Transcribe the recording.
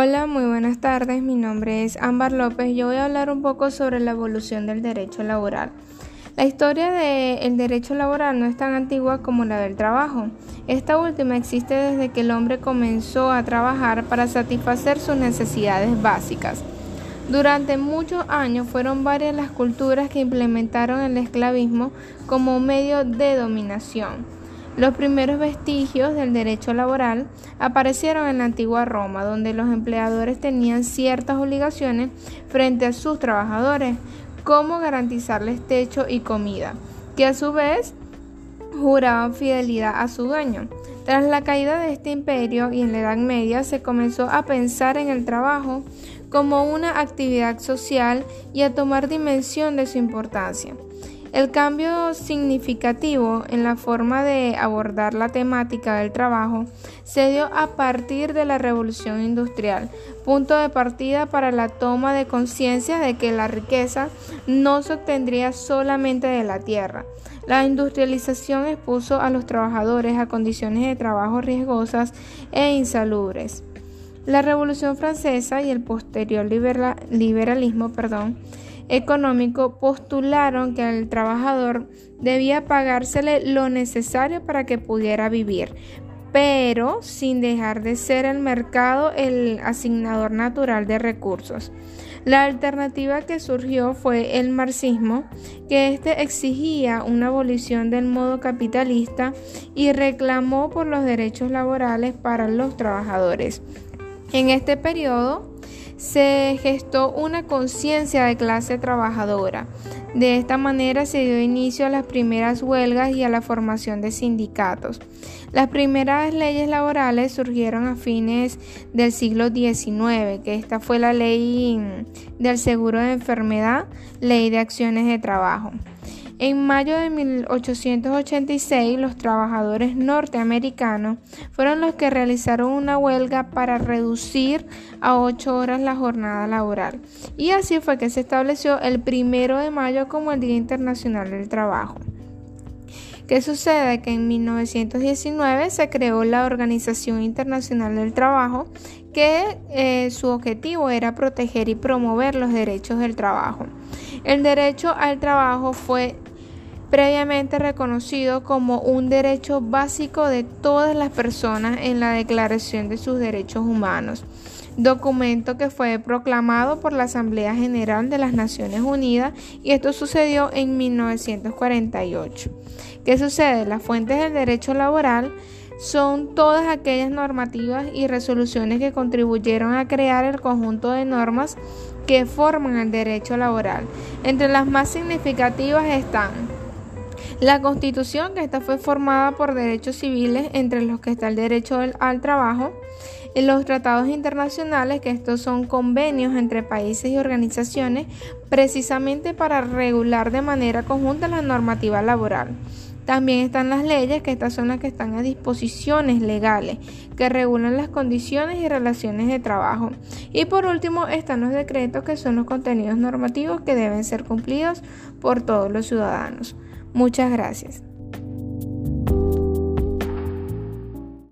Hola, muy buenas tardes. Mi nombre es Ámbar López. Yo voy a hablar un poco sobre la evolución del derecho laboral. La historia del derecho laboral no es tan antigua como la del trabajo. Esta última existe desde que el hombre comenzó a trabajar para satisfacer sus necesidades básicas. Durante muchos años fueron varias las culturas que implementaron el esclavismo como medio de dominación. Los primeros vestigios del derecho laboral aparecieron en la antigua Roma, donde los empleadores tenían ciertas obligaciones frente a sus trabajadores, como garantizarles techo y comida, que a su vez juraban fidelidad a su dueño. Tras la caída de este imperio y en la Edad Media se comenzó a pensar en el trabajo como una actividad social y a tomar dimensión de su importancia. El cambio significativo en la forma de abordar la temática del trabajo se dio a partir de la revolución industrial, punto de partida para la toma de conciencia de que la riqueza no se obtendría solamente de la tierra. La industrialización expuso a los trabajadores a condiciones de trabajo riesgosas e insalubres. La Revolución Francesa y el posterior liberalismo perdón, económico postularon que al trabajador debía pagársele lo necesario para que pudiera vivir, pero sin dejar de ser el mercado el asignador natural de recursos. La alternativa que surgió fue el marxismo, que éste exigía una abolición del modo capitalista y reclamó por los derechos laborales para los trabajadores. En este periodo, se gestó una conciencia de clase trabajadora. De esta manera se dio inicio a las primeras huelgas y a la formación de sindicatos. Las primeras leyes laborales surgieron a fines del siglo XIX, que esta fue la ley del seguro de enfermedad, ley de acciones de trabajo. En mayo de 1886, los trabajadores norteamericanos fueron los que realizaron una huelga para reducir a ocho horas la jornada laboral. Y así fue que se estableció el primero de mayo como el Día Internacional del Trabajo. ¿Qué sucede? Que en 1919 se creó la Organización Internacional del Trabajo, que eh, su objetivo era proteger y promover los derechos del trabajo. El derecho al trabajo fue previamente reconocido como un derecho básico de todas las personas en la Declaración de sus Derechos Humanos, documento que fue proclamado por la Asamblea General de las Naciones Unidas y esto sucedió en 1948. ¿Qué sucede? Las fuentes del derecho laboral son todas aquellas normativas y resoluciones que contribuyeron a crear el conjunto de normas que forman el derecho laboral. Entre las más significativas están la Constitución, que esta fue formada por derechos civiles, entre los que está el derecho al, trabajo, los tratados internacionales, que estos son convenios entre países y organizaciones, precisamente para regular de manera conjunta la normativa laboral. También están las leyes, que estas son las que están a disposiciones legales, que regulan las condiciones y relaciones de trabajo. Y por último están los decretos, que son los contenidos normativos que deben ser cumplidos por todos los ciudadanos. Muchas gracias.